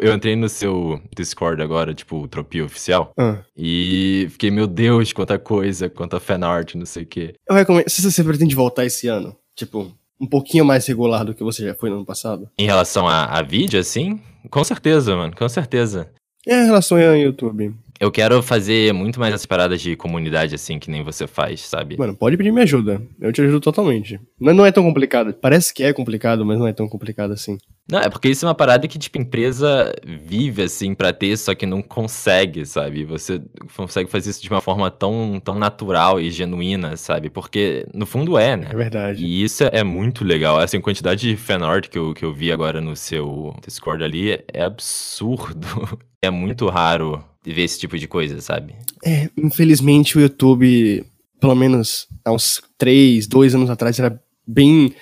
Eu entrei no seu Discord agora, tipo, o Tropia Oficial, Ah. e fiquei, meu Deus, quanta coisa, quanta fanart, não sei o quê. Eu recomendo. Se você pretende voltar esse ano, tipo, um pouquinho mais regular do que você já foi no ano passado. Em relação a, a vídeo, assim, com certeza, mano, com certeza. É em relação ao YouTube. Eu quero fazer muito mais essas paradas de comunidade, assim, que nem você faz, sabe? Mano, pode pedir minha ajuda. Eu te ajudo totalmente. Não, não é tão complicado. Parece que é complicado, mas não é tão complicado assim. Não, é porque isso é uma parada que, tipo, empresa vive, assim, pra ter, só que não consegue, sabe? Você consegue fazer isso de uma forma tão, tão natural e genuína, sabe? Porque, no fundo, é, né? É verdade. E isso é muito legal. Assim, a quantidade de fanart que eu, que eu vi agora no seu Discord ali é absurdo. É muito raro ver esse tipo de coisa, sabe? É, infelizmente o YouTube, pelo menos há uns 3, 2 anos atrás, era bem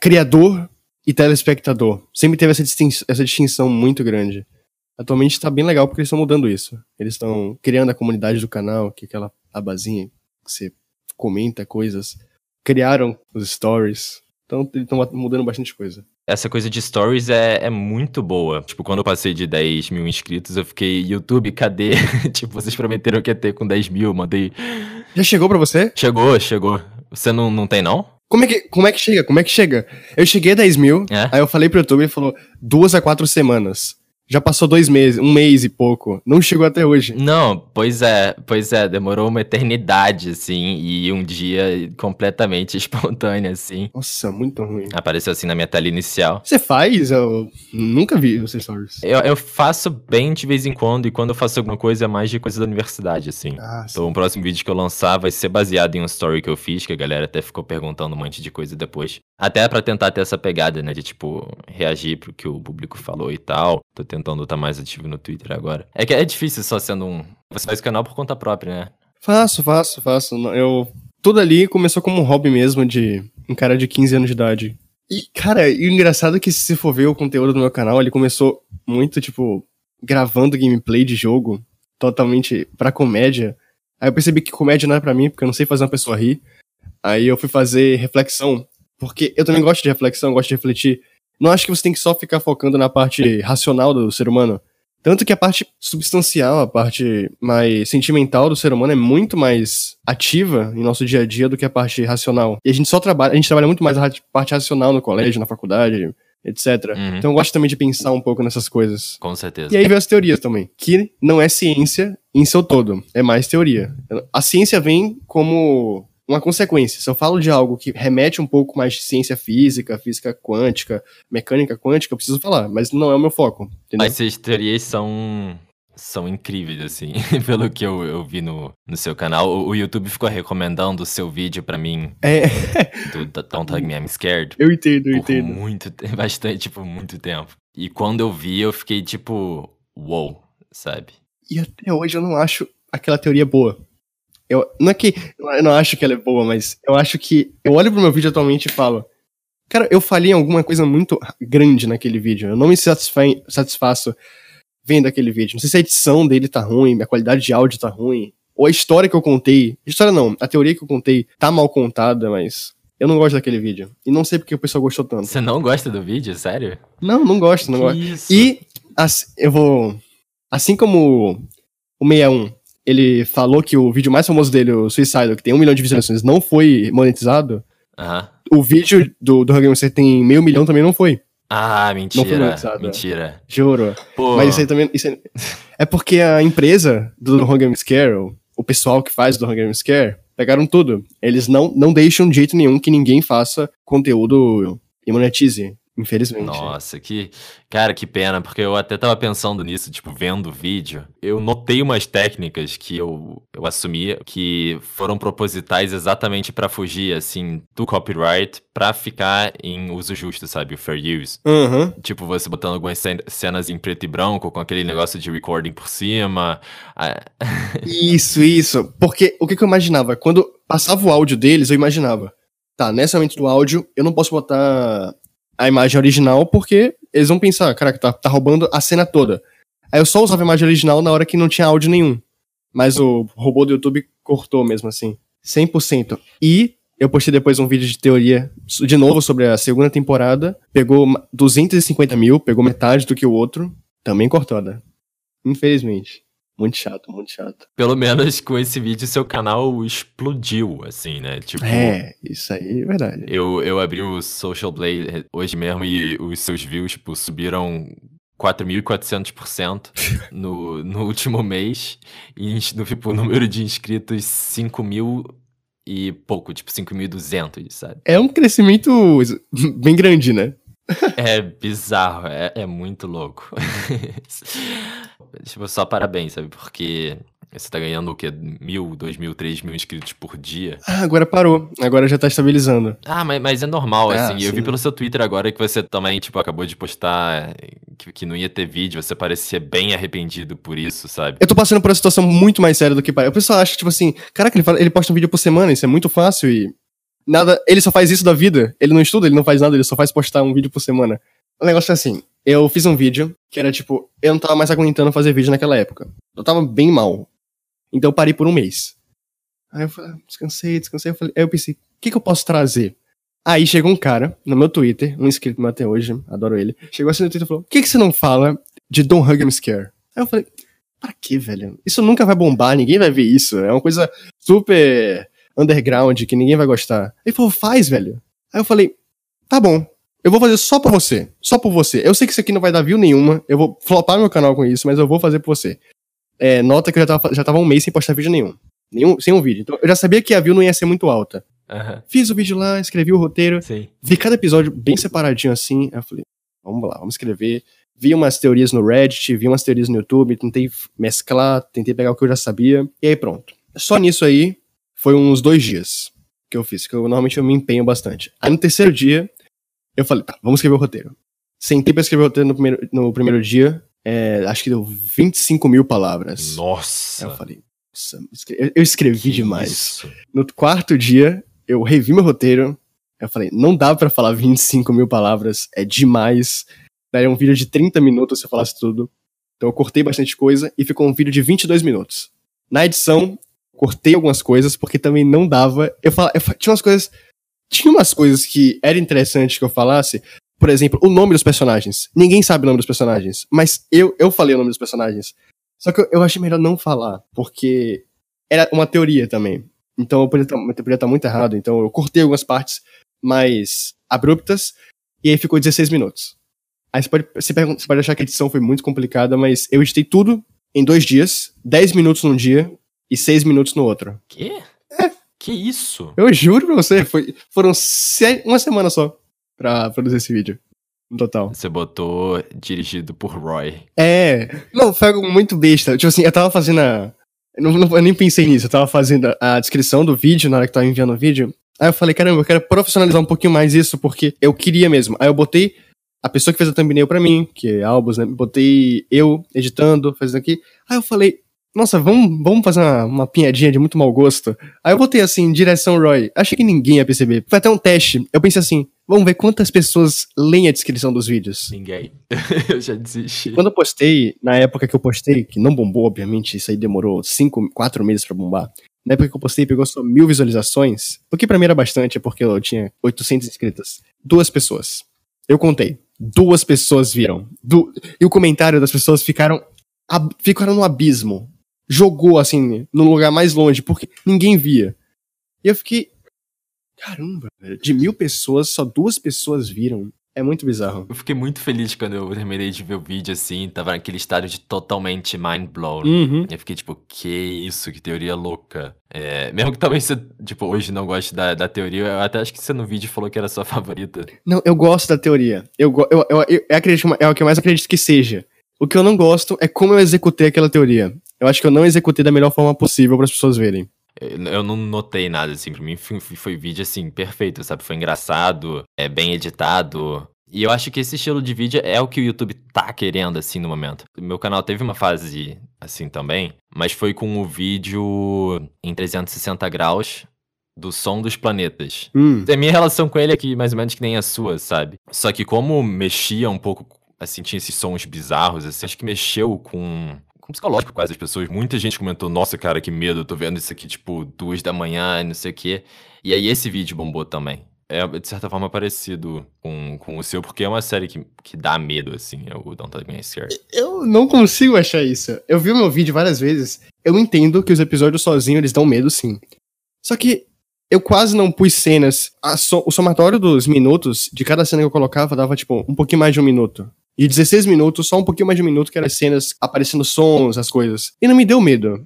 criador e telespectador. Sempre teve essa, distin essa distinção muito grande. Atualmente tá bem legal porque eles estão mudando isso. Eles estão criando a comunidade do canal, que é aquela abazinha que você comenta coisas. Criaram os stories. Então estão mudando bastante coisa. Essa coisa de stories é, é muito boa. Tipo, quando eu passei de 10 mil inscritos, eu fiquei, YouTube, cadê? tipo, vocês prometeram que ia ter com 10 mil, mandei. Já chegou pra você? Chegou, chegou. Você não, não tem, não? Como é, que, como é que chega? Como é que chega? Eu cheguei a 10 mil, É? aí eu falei pro YouTube e ele falou duas a quatro semanas. Já passou dois meses, um mês e pouco. Não chegou até hoje. Não, pois é, pois é, demorou uma eternidade, assim, e um dia completamente espontâneo, assim. Nossa, muito ruim. Apareceu assim na minha tela inicial. Você faz? Eu nunca vi os stories. Eu, eu faço bem de vez em quando, e quando eu faço alguma coisa, é mais de coisa da universidade, assim. Ah, Então, o próximo vídeo que eu lançar vai ser baseado em um story que eu fiz, que a galera até ficou perguntando um monte de coisa depois. Até pra tentar ter essa pegada, né, de tipo, reagir pro que o público falou e tal. Tô tentando estar mais ativo no Twitter agora. É que é difícil só sendo um. Você faz canal por conta própria, né? Faço, faço, faço. Eu. Tudo ali começou como um hobby mesmo de um cara de 15 anos de idade. E, cara, e o engraçado é que se for ver o conteúdo do meu canal, ele começou muito, tipo, gravando gameplay de jogo, totalmente pra comédia. Aí eu percebi que comédia não é pra mim, porque eu não sei fazer uma pessoa rir. Aí eu fui fazer reflexão, porque eu também gosto de reflexão, gosto de refletir. Não acho que você tem que só ficar focando na parte racional do ser humano. Tanto que a parte substancial, a parte mais sentimental do ser humano é muito mais ativa em nosso dia a dia do que a parte racional. E a gente só trabalha, a gente trabalha muito mais a parte racional no colégio, na faculdade, etc. Uhum. Então eu gosto também de pensar um pouco nessas coisas. Com certeza. E aí vem as teorias também, que não é ciência em seu todo, é mais teoria. A ciência vem como uma consequência. Se eu falo de algo que remete um pouco mais de ciência física, física quântica, mecânica quântica, eu preciso falar, mas não é o meu foco. Entendeu? Mas essas teorias são. São incríveis, assim. Pelo que eu, eu vi no, no seu canal. O, o YouTube ficou recomendando o seu vídeo pra mim É, do, do Don't Hug Me I'm Scared. eu entendo, eu por entendo. muito tempo, bastante, tipo, muito tempo. E quando eu vi, eu fiquei tipo, wow, sabe? E até hoje eu não acho aquela teoria boa. Eu, não é que eu não acho que ela é boa, mas eu acho que. Eu olho pro meu vídeo atualmente e falo. Cara, eu falei em alguma coisa muito grande naquele vídeo. Eu não me satisfa satisfaço vendo aquele vídeo. Não sei se a edição dele tá ruim, a qualidade de áudio tá ruim. Ou a história que eu contei. História não, a teoria que eu contei tá mal contada, mas. Eu não gosto daquele vídeo. E não sei porque o pessoal gostou tanto. Você não gosta do vídeo, sério? Não, não gosto, não Que gosto. isso? E assim, eu vou. Assim como o 61, ele falou que o vídeo mais famoso dele, o Suicidal, que tem um milhão de visualizações, não foi monetizado. Aham. O vídeo do, do Hunger Games que tem meio milhão também não foi. Ah, Não foi mentira. monetizado, mentira. Juro. Pô, Mas isso aí também. Isso aí- é porque a empresa do Hunger Games Care, o, pessoal que faz do Hunger Games Care, pegaram tudo. Eles não, não deixam de jeito nenhum que ninguém faça conteúdo e monetize. Infelizmente. Nossa, que. Cara, que pena, porque eu até tava pensando nisso, tipo, vendo o vídeo. Eu notei umas técnicas que eu, eu assumia que foram propositais exatamente pra fugir, assim, do copyright pra ficar em uso justo, sabe? O fair use. Aham. Tipo, você botando algumas cen- cenas em preto e branco, com aquele negócio de recording por cima. Isso, isso. Porque o que, que eu imaginava? Quando passava o áudio deles, eu imaginava. Tá, nesse momento do áudio, eu não posso botar a imagem original porque eles vão pensar, caraca, tá, tá roubando a cena toda. Aí eu só usava a imagem original na hora que não tinha áudio nenhum. Mas o robô do YouTube cortou mesmo assim. 100%. E eu postei depois um vídeo de teoria, de novo, sobre a segunda temporada. Pegou ma- 250 mil, pegou metade do que o outro. Também cortada. Infelizmente. Muito chato, muito chato. Pelo menos com esse vídeo seu canal explodiu, assim, né? Tipo, É, isso aí é verdade. eu, eu abri o Social Blade hoje mesmo e os seus views, tipo, subiram 4.400% no, no último mês. E no, tipo, o número de inscritos 5 mil e pouco, tipo, 5.200, sabe? É um crescimento bem grande, né? É bizarro, é, é muito louco. tipo, só parabéns, sabe? Porque você tá ganhando o quê? Mil, dois mil, três mil inscritos por dia. Ah, agora parou. Agora já tá estabilizando. Ah, mas, mas é normal, Ah, assim. Eu vi sim. pelo seu Twitter agora que você também, tipo, acabou de postar que, que não ia ter vídeo. Você parecia bem arrependido por isso, sabe? Eu tô passando por uma situação muito mais séria do que parece. O pessoal acha, tipo assim, caraca, ele, fala- ele posta um vídeo por semana, isso é muito fácil e. Nada. Ele só faz isso da vida. Ele não estuda, ele não faz nada, ele só faz postar um vídeo por semana. O negócio é assim. Eu fiz um vídeo que era tipo, eu não tava mais aguentando fazer vídeo naquela época. Eu tava bem mal. Então eu parei por um mês. Aí eu falei, ah, descansei, descansei. Eu falei, aí eu pensei, o que, que eu posso trazer? Aí chegou um cara no meu Twitter, um inscrito meu até hoje, adoro ele. Chegou assim no Twitter e falou: Por que, que você não fala de Don't Hug Me Scare? Aí eu falei, pra quê, velho? Isso nunca vai bombar, ninguém vai ver isso. É uma coisa super underground que ninguém vai gostar. Ele falou, faz, velho. Aí eu falei, tá bom. Eu vou fazer só pra você. Só por você. Eu sei que isso aqui não vai dar view nenhuma. Eu vou flopar meu canal com isso, mas eu vou fazer por você. É, nota que eu já tava, já tava um mês sem postar vídeo nenhum. nenhum. Sem um vídeo. Então eu já sabia que a view não ia ser muito alta. Aham, Fiz o vídeo lá, escrevi o roteiro. sim. Vi cada episódio bem separadinho assim. Aí eu falei, vamos lá, vamos escrever. Vi umas teorias no Reddit, vi umas teorias no YouTube, tentei mesclar, tentei pegar o que eu já sabia. E aí pronto. Só nisso aí, foi uns dois dias que eu fiz, que eu normalmente eu me empenho bastante. Aí no terceiro dia, eu falei, tá, vamos escrever o roteiro. Sentei pra escrever o roteiro no primeiro, no primeiro dia, é, acho que deu 25 mil palavras. Aí Nossa. eu falei, nossa, eu- escrevi que demais. isso? No quarto dia, eu revi meu roteiro. Eu falei, não dá pra falar 25 mil palavras, é demais. Daria um vídeo de 30 minutos se eu falasse tudo. Então eu cortei bastante coisa e ficou um vídeo de 22 minutos. Na edição, cortei algumas coisas porque também não dava. Eu, fala, eu tinha umas coisas. Tinha umas coisas que era interessante que eu falasse. Por exemplo, o nome dos personagens. Ninguém sabe o nome dos personagens. Mas eu, eu falei o nome dos personagens. Só que eu, eu achei melhor não falar, porque era uma teoria também. Então eu poderia poderia estar muito errado. Então eu cortei algumas partes mais abruptas e aí ficou 16 minutos. Aí você pode, você, pergun- você pode achar que a edição foi muito complicada, mas eu editei tudo em dois dias, 10 minutos num dia e 6 minutos no outro. Quê? Que isso? Eu juro pra você, foi, foram se- uma semana só pra produzir esse vídeo. No total. Você botou dirigido por Roy. É. Não, foi algo muito besta. Tipo assim, eu tava fazendo a. Eu, não, não- eu nem pensei nisso, eu tava fazendo a, a descrição do vídeo na hora que tava enviando o vídeo. Aí eu falei, caramba, eu quero profissionalizar um pouquinho mais isso, porque eu queria mesmo. Aí eu botei a pessoa que fez a thumbnail pra mim, que é Albus, né? Botei eu editando, fazendo aqui. Aí eu falei, nossa, vamos, vamos fazer uma, uma pinhadinha de muito mau gosto. Aí eu botei assim, direção Roy. Achei que ninguém ia perceber. Foi até um teste. Eu pensei assim, vamos ver quantas pessoas leem a descrição dos vídeos. Ninguém. eu já desisti. Quando eu postei, na época que eu postei, que não bombou, obviamente, isso aí demorou 5, 4 meses pra bombar. Na época que eu postei, pegou só mil visualizações. O que pra mim era bastante, é porque eu tinha 800 inscritos. Duas pessoas. Eu contei. Duas pessoas viram. Du- E o comentário das pessoas ficaram, ab- ficaram no abismo. Jogou, assim, no lugar mais longe, porque ninguém via. E eu fiquei. Caramba, velho. De mil pessoas, só duas pessoas viram. É muito bizarro. Eu fiquei muito feliz quando eu terminei de ver o vídeo assim, tava naquele estado de totalmente mind blown. Uhum. Eu fiquei tipo, que isso, que teoria louca. É, mesmo que talvez você, tipo, hoje não goste da, da teoria, eu até acho que você no vídeo falou que era a sua favorita. Não, eu gosto da teoria. Eu, eu, eu, eu acredito, é o que eu mais acredito que seja. O que eu não gosto é como eu executei aquela teoria. Eu acho que eu não executei da melhor forma possível para as pessoas verem. Eu, não notei nada, assim, pra mim foi, foi vídeo, assim, perfeito, sabe? Foi engraçado, é bem editado. E eu acho que esse estilo de vídeo é o que o YouTube tá querendo, assim, no momento. Meu canal teve uma fase assim também, mas foi com o vídeo em 360 graus do som dos planetas. Hum. A minha relação com ele é que mais ou menos que nem a sua, sabe? Só que como mexia um pouco, assim, tinha esses sons bizarros, assim, acho que mexeu com, com psicológico quase das pessoas. Muita gente comentou, nossa, cara, que medo, tô vendo isso aqui, tipo, duas da manhã e não sei o quê. E aí esse vídeo bombou também. é de certa forma parecido com, com o seu, porque é uma série que, que dá medo, assim, é o Don't Let Me Scare. Eu não consigo achar isso. Eu vi o meu vídeo várias vezes. Eu entendo que os episódios sozinhos eles dão medo, sim. Só que eu quase não pus cenas. So, o somatório dos minutos de cada cena que eu colocava dava, tipo, um pouquinho mais de um minuto. E 16 minutos, só um pouquinho mais de um minuto, que eram as cenas aparecendo sons, as coisas. E não me deu medo.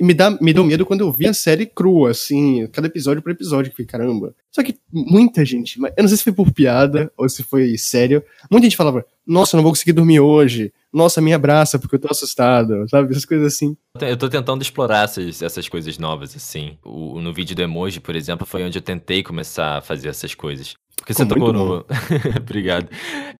Me, dá, me deu medo quando eu vi a série crua, assim, cada episódio por episódio, que foi caramba. Só que muita gente, eu não sei se foi por piada ou se foi sério, muita gente falava, nossa, não vou conseguir dormir hoje, nossa, me abraça porque eu tô assustado, sabe? Essas coisas assim. Eu tô tentando explorar essas, essas coisas novas, assim. O, no vídeo do emoji, por exemplo, foi onde eu tentei começar a fazer essas coisas. Porque você tocou no. Obrigado.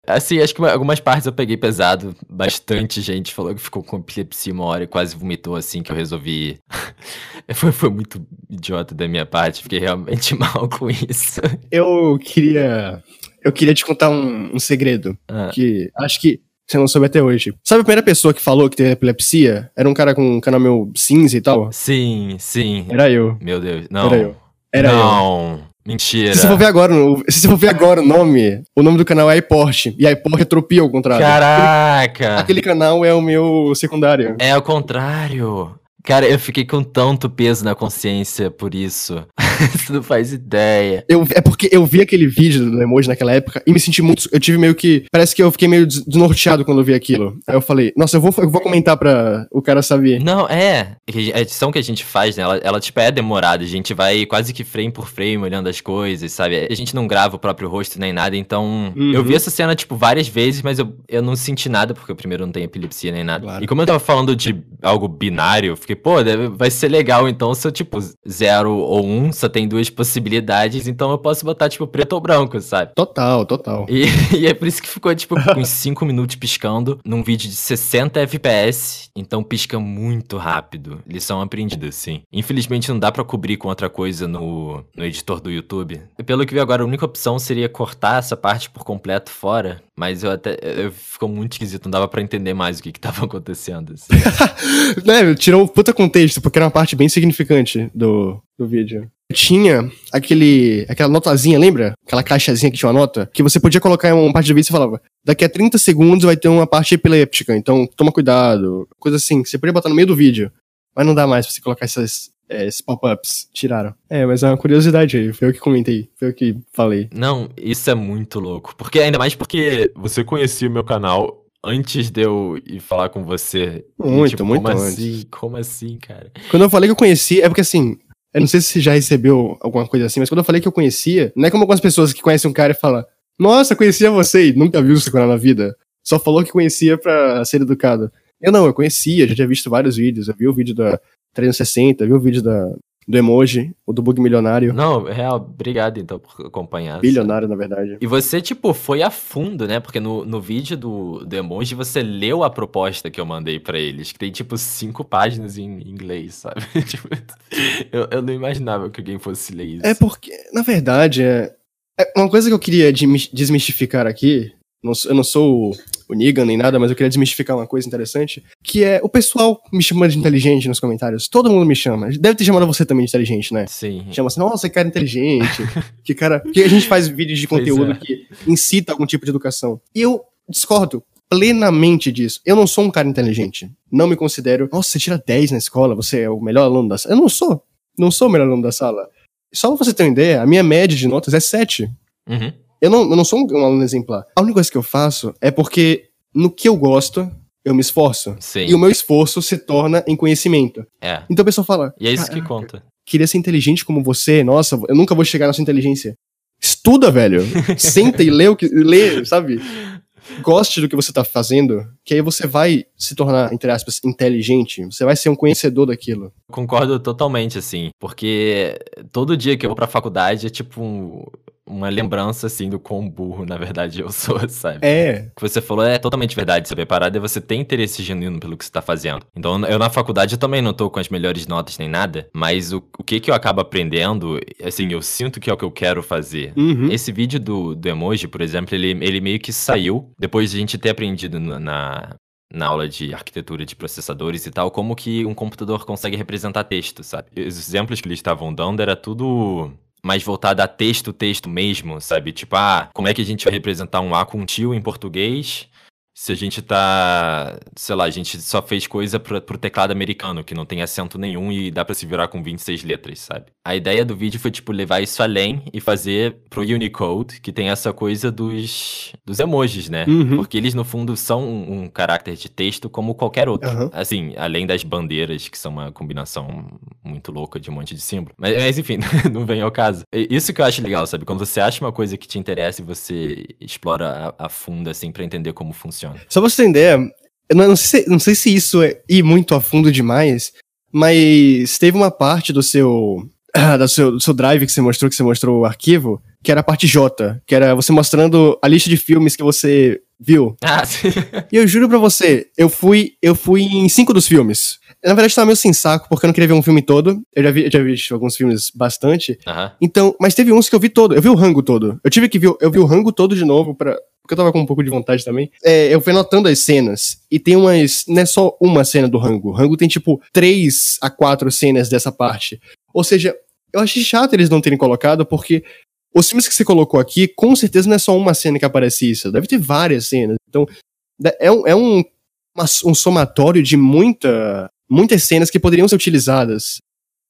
Assim, acho que algumas partes eu peguei pesado. Bastante gente falou que ficou com epilepsia uma hora e quase vomitou assim que eu resolvi. foi, foi muito idiota da minha parte. Fiquei realmente mal com isso. Eu queria. Eu queria te contar um, um segredo. Ah. Que acho que você não soube até hoje. Sabe a primeira pessoa que falou que teve epilepsia? Era um cara com um canal meu cinza e tal? Sim, sim. Era eu. Meu Deus. Não. Era eu. Era não. Eu. Mentira. Se você for ver agora, se você for ver agora o nome, o nome do canal é iPort. E iPort é tropia ao contrário. Caraca! Aquele, aquele, canal é o meu secundário. É ao contrário. Cara, eu fiquei com tanto peso na consciência por isso. Você não faz ideia. Eu, é porque eu vi aquele vídeo do emoji naquela época e me senti muito. Eu tive meio que. Parece que eu fiquei meio desnorteado quando eu vi aquilo. Aí eu falei, nossa, eu vou, eu vou comentar pra o cara saber. Não, é. A edição que a gente faz, né? Ela, ela tipo, é demorada. A gente vai quase que frame por frame olhando as coisas, sabe? A gente não grava o próprio rosto nem nada. Então, uhum. eu vi essa cena, tipo, várias vezes, mas eu, eu não senti nada, porque eu primeiro não tenho epilepsia nem nada. Claro. E como eu tava falando de algo binário, eu fiquei, pô, deve, vai ser legal. Então, se eu, tipo, zero ou um, só tem duas possibilidades, então eu posso botar, tipo, preto ou branco, sabe? Total, total. E, e é por isso que ficou, tipo, uns 5 minutos piscando num vídeo de 60 FPS, então pisca muito rápido. Lição aprendida, sim. Infelizmente não dá para cobrir com outra coisa no, no editor do YouTube. Pelo que vi agora, a única opção seria cortar essa parte por completo fora, mas eu até. Eu, ficou muito esquisito, não dava para entender mais o que, que tava acontecendo. Assim. né, tirou puta contexto, porque era uma parte bem significante do, do vídeo. Tinha aquele, aquela notazinha, lembra? Aquela caixazinha que tinha uma nota, que você podia colocar em uma parte do vídeo e falava: daqui a 30 segundos vai ter uma parte epiléptica, então toma cuidado. Coisa assim, você podia botar no meio do vídeo. Mas não dá mais pra você colocar essas, é, esses pop-ups. Tiraram. É, mas é uma curiosidade aí. Foi eu que comentei. Foi eu que falei. Não, isso é muito louco. Porque ainda mais porque você conhecia o meu canal antes de eu ir falar com você. Muito, e, tipo, muito como antes. assim? Como assim, cara? Quando eu falei que eu conheci, é porque assim, eu não sei se você já recebeu alguma coisa assim, mas quando eu falei que eu conhecia, não é como algumas pessoas que conhecem um cara e falam, nossa, conhecia você e nunca viu seu canal na vida. Só falou que conhecia pra ser educado. Eu não, eu conhecia, já tinha visto vários vídeos. Eu vi o vídeo da 360, vi o vídeo da, do emoji, o do bug milionário. Não, real, obrigado então por acompanhar. Bilionário, na verdade. E você, tipo, foi a fundo, né? Porque no, no vídeo do, do emoji você leu a proposta que eu mandei para eles, que tem, tipo, cinco páginas em inglês, sabe? tipo, eu, eu não imaginava que alguém fosse ler isso. É porque, na verdade, é, é uma coisa que eu queria desmistificar aqui não, eu não sou o Negan nem nada, mas eu queria desmistificar uma coisa interessante, que é o pessoal me chama de inteligente nos comentários. Todo mundo me chama. Deve ter chamado você também de inteligente, né? Sim. Chama assim, nossa, que cara inteligente. que cara. Porque a gente faz vídeos de conteúdo é. que incita algum tipo de educação. E eu discordo plenamente disso. Eu não sou um cara inteligente. Não me considero, nossa, você tira 10 na escola, você é o melhor aluno da sala. Eu não sou. Não sou o melhor aluno da sala. Só pra você ter uma ideia, a minha média de notas é 7. Uhum. Eu não, eu não sou um, um aluno exemplar. A única coisa que eu faço é porque no que eu gosto, eu me esforço. Sim. E o meu esforço se torna em conhecimento. É. Então a pessoa fala. E é isso que conta. Queria ser inteligente como você, nossa, eu nunca vou chegar na sua inteligência. Estuda, velho. Senta e lê o que. Lê, sabe? Goste do que você tá fazendo, que aí você vai se tornar, entre aspas, inteligente. Você vai ser um conhecedor daquilo. Concordo totalmente, assim. Porque todo dia que eu vou pra faculdade é tipo um uma lembrança, assim, do quão burro, na verdade, eu sou, sabe? É. O que você falou é totalmente verdade, sabe? A parada é você ter interesse genuíno pelo que você tá fazendo. Então, eu na faculdade eu também não tô com as melhores notas nem nada, mas o, o que que eu acabo aprendendo, assim, eu sinto que é o que eu quero fazer. Uhum. Esse vídeo do, do emoji, por exemplo, ele, ele meio que saiu depois de a gente ter aprendido na, na aula de arquitetura de processadores e tal, como que um computador consegue representar texto, sabe? Os exemplos que eles estavam dando era tudo mais voltada a texto, texto mesmo, sabe? Tipo, ah, como é que a gente vai representar um A com um tio em português? Se a gente tá, sei lá, a gente só fez coisa pro, pro teclado americano, que não tem acento nenhum e dá pra se virar com 26 letras, sabe? A ideia do vídeo foi, tipo, levar isso além e fazer pro Unicode, que tem essa coisa dos, dos emojis, né? Uhum. Porque eles, no fundo, são um, um caráter de texto como qualquer outro. Aham. Assim, além das bandeiras, que são uma combinação muito louca de um monte de símbolo. Mas, mas, enfim, não vem ao caso. Isso que eu acho legal, sabe? Quando você acha uma coisa que te interessa e você explora a, a fundo, assim, pra entender como funciona. Só pra você ter ideia, eu não, não sei, se- não sei se isso é ir muito a fundo demais, mas teve uma parte do seu, do seu, do seu drive que você mostrou, que você mostrou o arquivo, que era a parte J, que era você mostrando a lista de filmes que você viu. Ah, sim. E eu juro pra você, eu fui, eu fui em cinco dos filmes. Na verdade, tava meio sem saco, porque eu não queria ver um filme todo. Eu já vi, eu já vi alguns filmes bastante. Então, mas teve uns que eu vi todo. Eu vi o Rango todo. Eu tive que ver, eu vi o Rango todo de novo para porque eu tava com um pouco de vontade também. É, eu fui anotando as cenas e tem umas, não é só uma cena do Rango. O Rango tem tipo três a quatro cenas dessa parte. Ou seja, eu achei chato eles não terem colocado porque os filmes que você colocou aqui, com certeza não é só uma cena que aparece isso. Deve ter várias cenas. Então, é um, é um, uma- um somatório de muita, muitas cenas que poderiam ser utilizadas.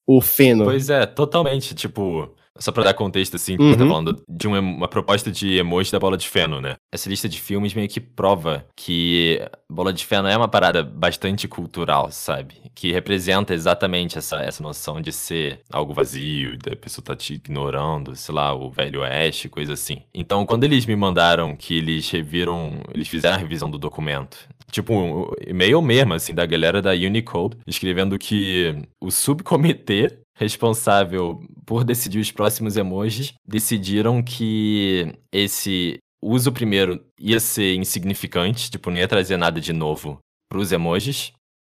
O Feno. Pois é, totalmente. Tipo, só pra dar contexto, assim, Uhum. eu tô falando de uma, uma proposta de emoji da bola de feno, né? Essa lista de filmes meio que prova que bola de feno é uma parada bastante cultural, sabe? Que representa exatamente essa, essa noção de ser algo vazio, da pessoa tá te ignorando, sei lá, o velho oeste, coisa assim. Então, quando eles me mandaram que eles reviram, eles fizeram a revisão do documento, tipo, um e-mail mesmo, assim, da galera da Unicode, escrevendo que o subcomitê responsável por decidir os próximos emojis decidiram que esse uso primeiro ia ser insignificante, tipo, não ia trazer nada de novo pros emojis.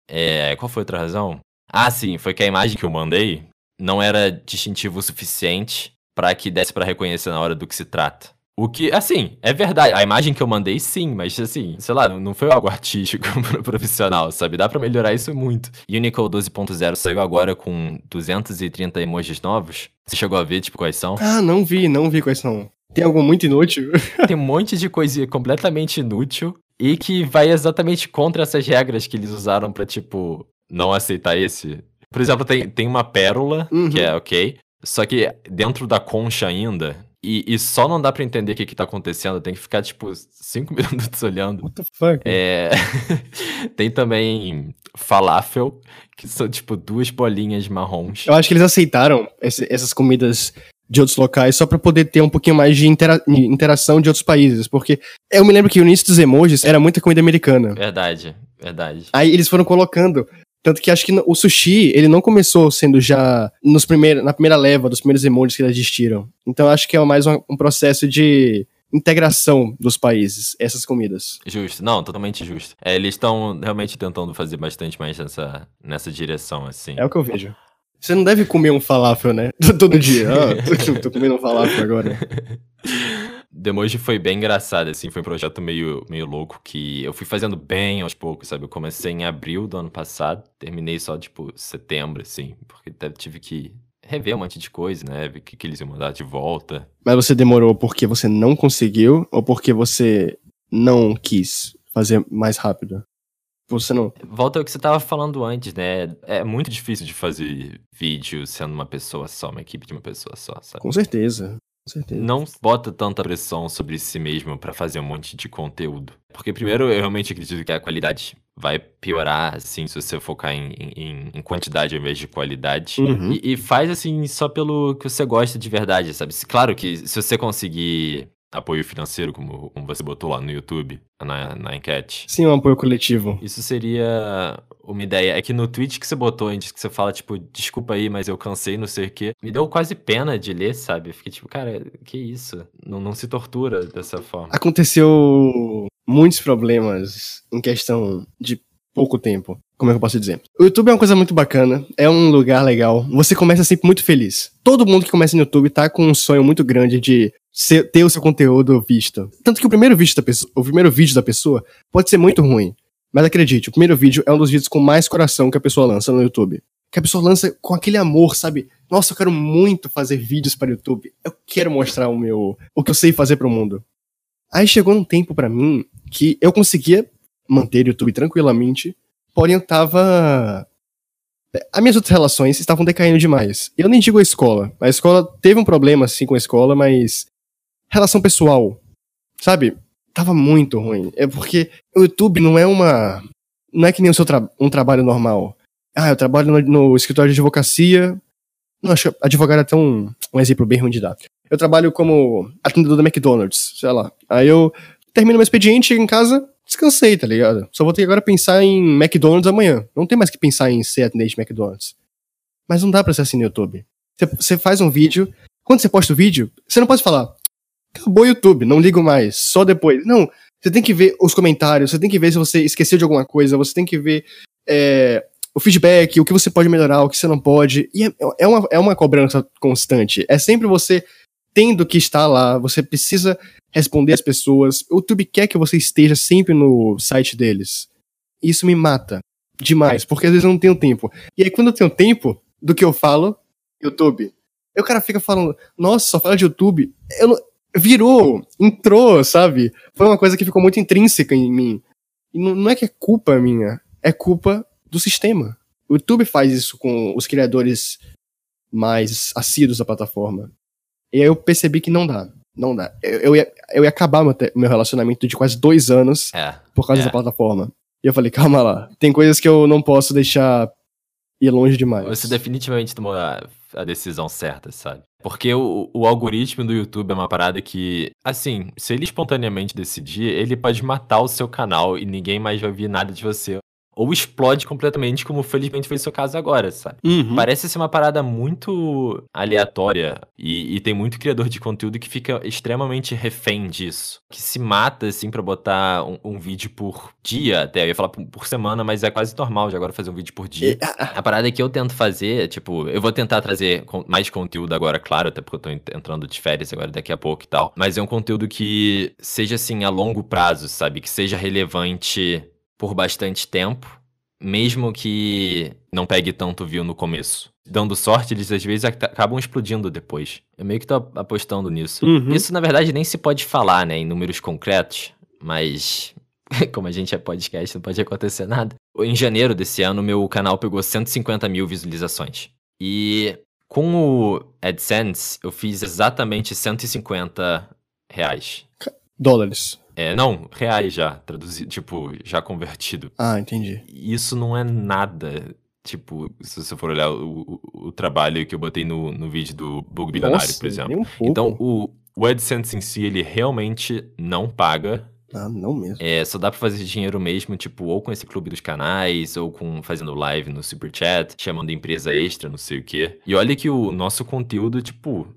É, qual foi a outra razão? Ah, sim, foi que a imagem que eu mandei não era distintivo o suficiente pra que desse pra reconhecer na hora do que se trata. O que, assim, é verdade. A imagem que eu mandei, sim, mas assim, sei lá, não- não foi algo artístico pro profissional, sabe? Dá pra melhorar isso muito. Unicode 12.0 saiu agora com 230 emojis novos. Você chegou a ver, tipo, quais são? Ah, não vi, não vi quais são. Tem algo muito inútil? Tem um monte de coisa completamente inútil e que vai exatamente contra essas regras que eles usaram pra, tipo, não aceitar esse. Por exemplo, tem, tem uma pérola, Uhum. que é ok, só que dentro da concha ainda, e, e só não dá pra entender o que que tá acontecendo, tem que ficar, tipo, cinco minutos olhando. What the fuck? É... tem também falafel, que são, tipo, duas bolinhas marrons. Eu acho que eles aceitaram esse- essas comidas de outros locais só pra poder ter um pouquinho mais de intera- interação de outros países. Porque eu me lembro que o início dos emojis era muita comida americana. Verdade, verdade. Aí eles foram colocando. Tanto que acho que o sushi, ele não começou sendo já nos primeiros, na primeira leva dos primeiros emojis que existiram. Então acho que é mais um, um processo de integração dos países, essas comidas. Justo, não, totalmente justo. É, eles estão realmente tentando fazer bastante mais nessa, nessa direção, assim. É o que eu vejo. Você não deve comer um falafel, né? Todo dia. Ah, tô, tô comendo um falafel agora. Demoji foi bem engraçado, assim, foi um projeto meio, meio louco que eu fui fazendo bem aos poucos, sabe? Eu comecei em abril do ano passado, terminei só, tipo, setembro, assim, porque até tive que rever um monte de coisa, né? Ver o que, que eles iam mandar de volta. Mas você demorou porque você não conseguiu ou porque você não quis fazer mais rápido? Você não. Volta ao que você tava falando antes, né? É muito difícil de fazer vídeo sendo uma pessoa só, uma equipe de uma pessoa só, sabe? Com certeza. Certeza. não bota tanta pressão sobre si mesmo pra fazer um monte de conteúdo. Porque, primeiro, eu realmente acredito que a qualidade vai piorar, assim, se você focar em, em- em quantidade ao invés de qualidade. Uhum. E, e faz, assim, só pelo que você gosta de verdade, sabe? Claro que se você conseguir apoio financeiro, como, como você botou lá no YouTube, na, na enquete, Sim, um apoio coletivo. isso seria uma ideia. É que no tweet que você botou antes, que você fala, tipo, desculpa aí, mas eu cansei, não sei o quê. Me deu quase pena de ler, sabe? Eu Fiquei tipo, cara, que isso? Não, não se tortura dessa forma. Aconteceu muitos problemas em questão de pouco tempo. Como é que eu posso dizer? O YouTube é uma coisa muito bacana, é um lugar legal. Você começa sempre muito feliz. Todo mundo que começa no YouTube tá com um sonho muito grande de ser- ter o seu conteúdo visto. Tanto que o primeiro vídeo da pessoa, o primeiro vídeo da pessoa pode ser muito ruim. Mas acredite, o primeiro vídeo é um dos vídeos com mais coração que a pessoa lança no YouTube. que a pessoa lança com aquele amor, sabe? Nossa, eu quero muito fazer vídeos para o YouTube. Eu quero mostrar o meu, o que eu sei fazer para o mundo. Aí chegou um tempo para mim que eu conseguia manter o YouTube tranquilamente, porém eu tava as minhas outras relações estavam decaindo demais. Eu nem digo a escola. A escola teve um problema assim com a escola, mas relação pessoal, sabe? Tava muito ruim. É porque o YouTube não é uma não é que nem o seu tra um trabalho normal. Ah, eu trabalho no, no escritório de advocacia. Não, acho advogado é até um, um exemplo bem ruim de dar. Eu trabalho como atendedor da McDonald's, sei lá. Aí eu termino meu expediente, chego em casa, descansei, tá ligado? Só vou ter que agora pensar em McDonald's amanhã. Não tem mais que pensar em ser atendente de McDonald's. Mas não dá pra ser assim no YouTube. Você faz um vídeo, quando você posta o vídeo, você não pode falar, acabou o YouTube, não ligo mais, só depois. Não, você tem que ver os comentários, você tem que ver se você esqueceu de alguma coisa, você tem que ver é, o feedback, o que você pode melhorar, o que você não pode. E é, é, uma, é uma cobrança constante. É sempre você tendo que estar lá, você precisa responder as pessoas. O YouTube quer que você esteja sempre no site deles. Isso me mata demais, porque às vezes eu não tenho tempo. E aí quando eu tenho tempo do que eu falo, YouTube. Aí o cara fica falando, nossa, só fala de YouTube. Eu não... Virou, entrou, sabe? Foi uma coisa que ficou muito intrínseca em mim. E não, não é que é culpa minha, é culpa do sistema. O YouTube faz isso com os criadores mais assíduos da plataforma. E aí eu percebi que não dá. Não dá. Eu, eu, ia, eu ia acabar meu, meu relacionamento de quase dois anos é, por causa é. da plataforma. E eu falei, calma lá. Tem coisas que eu não posso deixar ir longe demais. Você definitivamente tomou a, a decisão certa, sabe? Porque o, o, algoritmo do YouTube é uma parada que, assim, se ele espontaneamente decidir, ele pode matar o seu canal e ninguém mais vai ouvir nada de você ou explode completamente, como felizmente foi o seu caso agora, sabe? Uhum. Parece ser uma parada muito aleatória e, e, tem muito criador de conteúdo que fica extremamente refém disso. Que se mata, assim, pra botar um, um vídeo por dia até. Eu ia falar por, por, semana, mas é quase normal de agora fazer um vídeo por dia. A parada que eu tento fazer, tipo, eu vou tentar trazer mais conteúdo agora, claro, até porque eu tô entrando de férias agora daqui a pouco e tal. Mas é um conteúdo que seja, assim, a longo prazo, sabe? Que seja relevante por bastante tempo, mesmo que não pegue tanto view no começo. Dando sorte, eles às vezes acabam explodindo depois. Eu meio que tô apostando nisso. Uhum. Isso, na verdade, nem se pode falar, né, em números concretos, mas como a gente é podcast, não pode acontecer nada. Em janeiro desse ano, meu canal pegou 150 mil visualizações. E com o AdSense, eu fiz exatamente 150 reais. Dólares. É, não, reais já, traduzido, tipo, já convertido. Ah, entendi. Isso não é nada, tipo, se você for olhar o, o, o trabalho que eu botei no, no vídeo do Bug Bilionário, por exemplo. um. Então, o, o AdSense em si, ele realmente não paga. Ah, não mesmo. É, só dá pra fazer dinheiro mesmo, tipo, ou com esse clube dos canais, ou com fazendo live no Super Chat, chamando empresa extra, não sei o quê. E olha que o nosso conteúdo, tipo,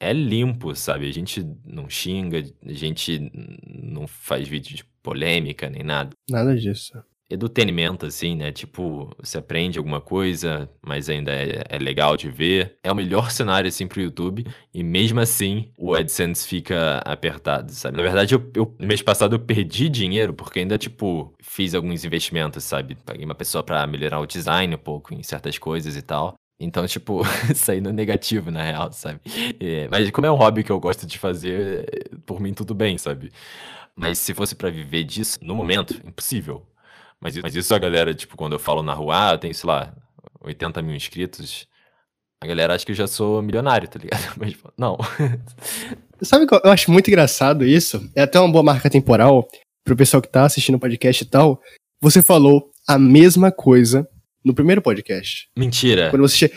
é limpo, sabe? A gente não xinga, a gente não faz vídeo de polêmica nem nada. Nada disso. Edutenimento, assim, né? Tipo, você aprende alguma coisa, mas ainda é, é, legal de ver. É o melhor cenário, assim, pro YouTube. E mesmo assim, o AdSense fica apertado, sabe? Na verdade, eu, eu, no mês passado eu perdi dinheiro, porque ainda, tipo, fiz alguns investimentos, sabe? Paguei uma pessoa para melhorar o design um pouco em certas coisas e tal. Então, tipo, saindo negativo, na real, sabe? É, mas como é um hobby que eu gosto de fazer, por mim tudo bem, sabe? Mas se fosse para viver disso, no momento, impossível. Mas, mas isso a galera, tipo, quando eu falo na rua, ah, tenho, sei lá, 80 mil inscritos, a galera acha que eu já sou milionário, tá ligado? Mas, não. Sabe que eu acho muito engraçado isso? É até uma boa marca temporal pro pessoal que tá assistindo o podcast e tal. Você falou a mesma coisa no primeiro podcast. Mentira. Quando você,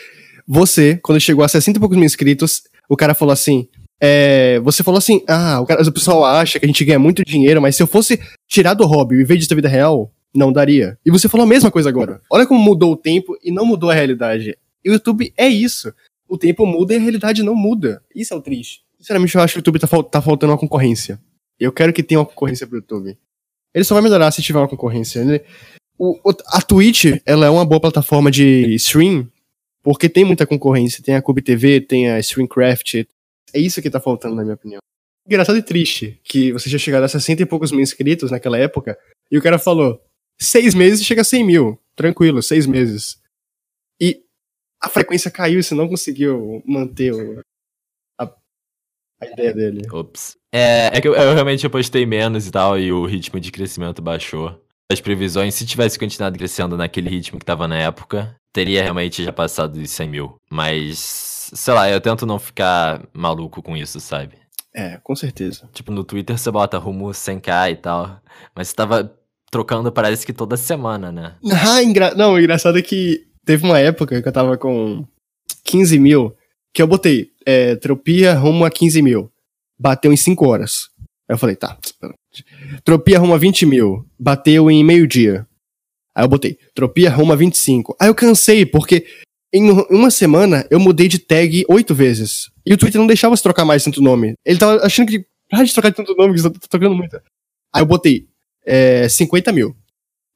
você, quando chegou a 60 e poucos mil inscritos, o cara falou assim: é, você falou assim, ah, o, cara, o pessoal acha que a gente ganha muito dinheiro, mas se eu fosse tirar do hobby e viver disso da vida real, não daria. E você falou a mesma coisa agora. Olha como mudou o tempo e não mudou a realidade. E o YouTube é isso. O tempo muda e a realidade não muda. Isso é o triste. Sinceramente, eu acho que o YouTube tá, fal tá faltando uma concorrência. Eu quero que tenha uma concorrência pro YouTube. Ele só vai melhorar se tiver uma concorrência. Ele, o, a Twitch, ela é uma boa plataforma de stream, porque tem muita concorrência. Tem a Cube TV, tem a Streamcraft. É isso que tá faltando, na minha opinião. Engraçado e triste que você já chegado a 60 e poucos mil inscritos naquela época, e o cara falou, seis meses chega a 100 mil. Tranquilo, seis meses. E a frequência caiu você não conseguiu manter o, a, a ideia dele. Ops. É, é que eu, eu realmente postei menos e tal, e o ritmo de crescimento baixou. As previsões, se tivesse continuado crescendo naquele ritmo que tava na época, teria realmente já passado dos 100 mil. Mas, sei lá, eu tento não ficar maluco com isso, sabe? É, com certeza. Tipo, no Twitter você bota rumo 100k e tal, mas você tava trocando parece que toda semana, né? Ah, engra... Não, o engraçado é que teve uma época que eu tava com 15 mil, que eu botei é, tropia rumo a 15 mil. Bateu em 5 horas. Aí eu falei, tá. Tropia rumo a 20 mil. Bateu em meio-dia. Aí eu botei, tropia rumo a 25. Aí eu cansei, porque em uma semana eu mudei de tag oito vezes. E o Twitter não deixava você trocar mais tanto nome. Ele tava achando que. Ah, de trocar tanto nome, que você tá trocando muito. Aí eu botei é, 50 mil.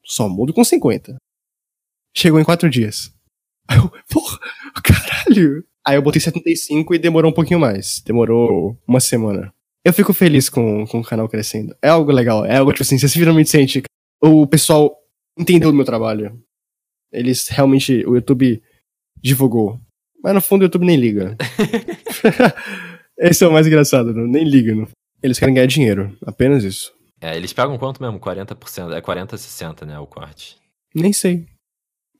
Só mudo com 50. Chegou em 4 dias. Aí eu, porra, caralho. Aí eu botei 75 e demorou um pouquinho mais. Demorou uma semana. Eu fico feliz com, com o canal crescendo. É algo legal. É algo, tipo assim, você finalmente sente. O pessoal entendeu o meu trabalho. Eles realmente. O YouTube divulgou. Mas no fundo o YouTube nem liga. Esse é o mais engraçado, não? nem liga. Não. Eles querem ganhar dinheiro. Apenas isso. É, eles pagam quanto mesmo? 40%. É 40, 60, né? O corte. Nem sei.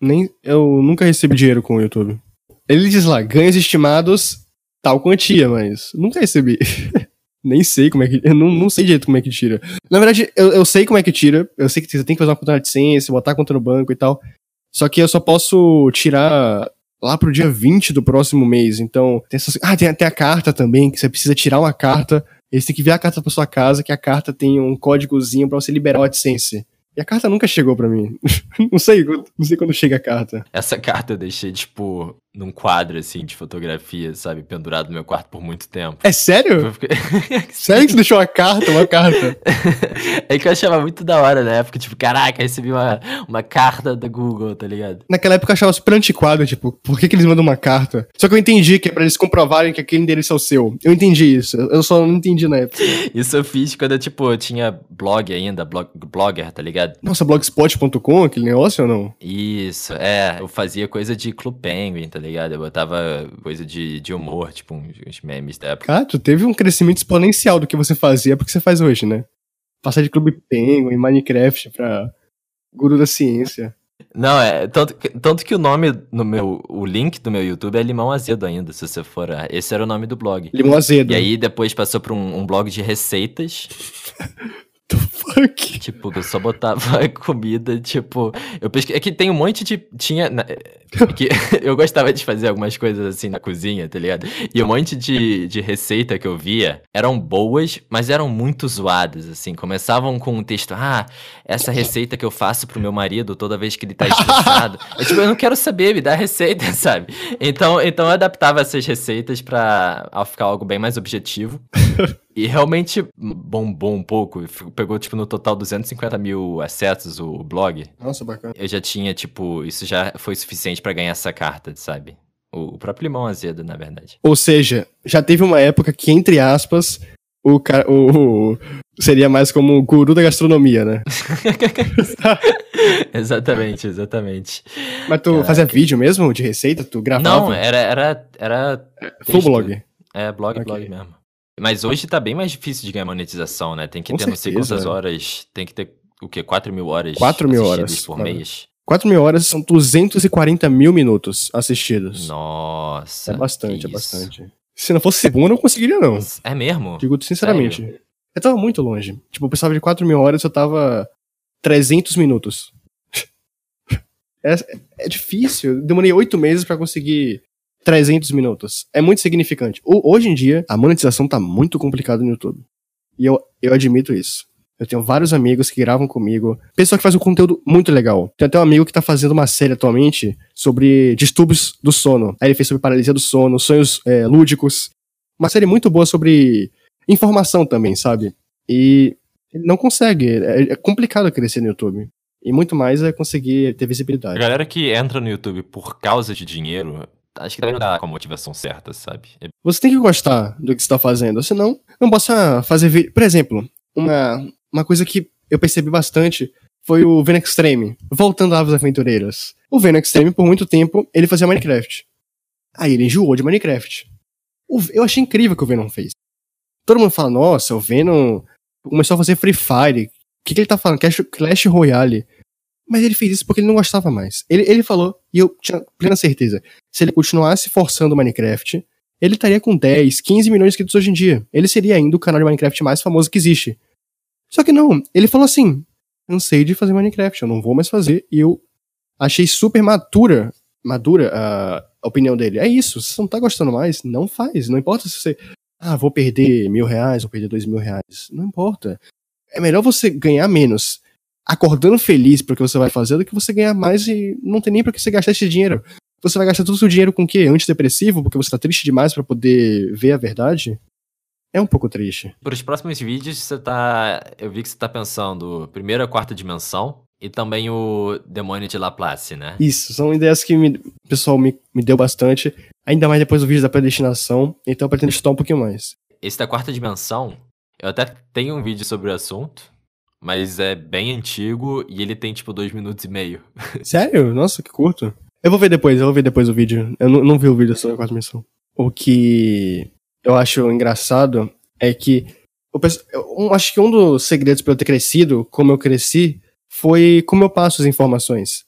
Nem, eu nunca recebi dinheiro com o YouTube. Ele diz lá, ganhos estimados, tal quantia, mas nunca recebi. Nem sei como é que. Eu não, não sei direito como é que tira. Na verdade, eu, eu sei como é que tira. Eu sei que você tem que fazer uma conta de ciência, botar a conta no banco e tal. Só que eu só posso tirar lá pro dia 20 do próximo mês. Então, tem essas... Ah, tem até a carta também, que você precisa tirar uma carta. Eles têm que enviar a carta pra sua casa, que a carta tem um códigozinho para você liberar o AdSense. E a carta nunca chegou para mim. não sei, não sei quando chega a carta. Essa carta eu deixei, tipo, num quadro, assim, de fotografia, sabe? Pendurado no meu quarto por muito tempo. É sério? Fiquei... sério que você deixou uma carta, uma carta? é que eu achava muito da hora na época, tipo, caraca, recebi uma, uma carta da Google, tá ligado? Naquela época eu achava super antiquado, tipo, por que, que eles mandam uma carta? Só que eu entendi que é pra eles comprovarem que aquele endereço é o seu. Eu entendi isso, eu só não entendi na época. Isso eu fiz quando eu, tipo, eu tinha blog ainda, blog, blogger, tá ligado? Nossa, blogspot.com, aquele negócio ou não? Isso, é, eu fazia coisa de Club Penguin, tá ligado? Eu botava coisa de, de humor, tipo uns, memes da época. Ah, tu teve um crescimento exponencial do que você fazia pro que você faz hoje, né? Passar de Clube Penguin, Minecraft pra Guru da Ciência. Não, é. Tanto, tanto que o nome no meu. O link do meu YouTube é Limão Azedo ainda, se você for. Esse era o nome do blog. Limão Azedo. E aí depois passou pra um, um blog de receitas. the fuck? Tipo, eu só botava comida, tipo. Eu pesquei. É que tem um monte de. Tinha. Na, que eu gostava de fazer algumas coisas assim na cozinha, tá ligado? E um monte de, de receita que eu via eram boas, mas eram muito zoadas, assim. Começavam com um texto, ah, essa receita que eu faço pro meu marido toda vez que ele tá estressado. eu, tipo, eu não quero saber, me dá a receita, sabe? Então, então eu adaptava essas receitas pra ficar algo bem mais objetivo. E realmente bombou um pouco. Pegou, tipo, no total 250 mil acessos o blog. Nossa, bacana. Eu já tinha, tipo, isso já foi suficiente para ganhar essa carta, sabe? O próprio limão azedo, na verdade. Ou seja, já teve uma época que, entre aspas, o, cara, o, o seria mais como o guru da gastronomia, né? exatamente, exatamente. Mas tu Caraca. fazia vídeo mesmo de receita? Tu gravava? Não, era. era, era Full blog. É, blog, okay. blog mesmo. Mas hoje tá bem mais difícil de ganhar monetização, né? Tem que Com ter certeza, não sei quantas horas. Tem que ter o quê? 4 mil horas 4 mil horas por mês. 4 mil horas são 240 mil minutos assistidos. Nossa. É bastante, é bastante. Se não fosse bom, eu não conseguiria, não. É mesmo? Digo sinceramente. Sério? Eu tava muito longe. Tipo, eu precisava de 4 mil horas, eu tava 300 minutos. é, é difícil. Eu demorei 8 meses para conseguir 300 minutos. É muito significante. O, hoje em dia, a monetização tá muito complicada no YouTube. E eu, eu admito isso. Eu tenho vários amigos que gravam comigo. Pessoa que faz um conteúdo muito legal. Tem até um amigo que tá fazendo uma série atualmente sobre distúrbios do sono. Aí ele fez sobre paralisia do sono, sonhos é, lúdicos. Uma série muito boa sobre informação também, sabe? E ele não consegue. É, é complicado crescer no YouTube. E muito mais é conseguir ter visibilidade. A galera que entra no YouTube por causa de dinheiro, acho que também não dá com a motivação certa, sabe? Você tem que gostar do que você tá fazendo, senão não possa fazer vídeo. Por exemplo, uma, uma coisa que eu percebi bastante foi o Venom Extreme. Voltando a Aves Aventureiras. O Venom Extreme, por muito tempo, ele fazia Minecraft. Aí ele enjoou de Minecraft. Eu achei incrível o que o Venom fez. Todo mundo fala, nossa, o Venom começou a fazer Free Fire. O que, que ele tá falando? Clash, Clash Royale. Mas ele fez isso porque ele não gostava mais. Ele, ele falou, e eu tinha plena certeza, se ele continuasse forçando Minecraft, ele estaria com 10, 15 milhões de inscritos hoje em dia. Ele seria ainda o canal de Minecraft mais famoso que existe. Só que não, ele falou assim: cansei de fazer Minecraft, eu não vou mais fazer. E eu achei super madura, madura a opinião dele. É isso, se você não tá gostando mais, não faz. Não importa se você. Ah, vou perder mil reais, vou perder dois mil reais. Não importa. É melhor você ganhar menos acordando feliz porque você vai fazer do que você ganhar mais e não tem nem pra que você gastar esse dinheiro. Você vai gastar todo o seu dinheiro com o quê? Antidepressivo? Porque você tá triste demais para poder ver a verdade? É um pouco triste. Para os próximos vídeos, você tá. Eu vi que você tá pensando primeiro a quarta dimensão e também o demônio de Laplace, né? Isso, são ideias que me... o pessoal me, me deu bastante. Ainda mais depois do vídeo da predestinação. Então eu pretendo estudar um pouquinho mais. Esse da quarta dimensão, eu até tenho um vídeo sobre o assunto. Mas é bem antigo e ele tem tipo dois minutos e meio. Sério? Nossa, que curto. Eu vou ver depois, eu vou ver depois o vídeo. Eu não, não vi o vídeo sobre a quarta dimensão. O que eu acho engraçado é que eu, eu acho que um dos segredos para eu ter crescido como eu cresci foi como eu passo as informações.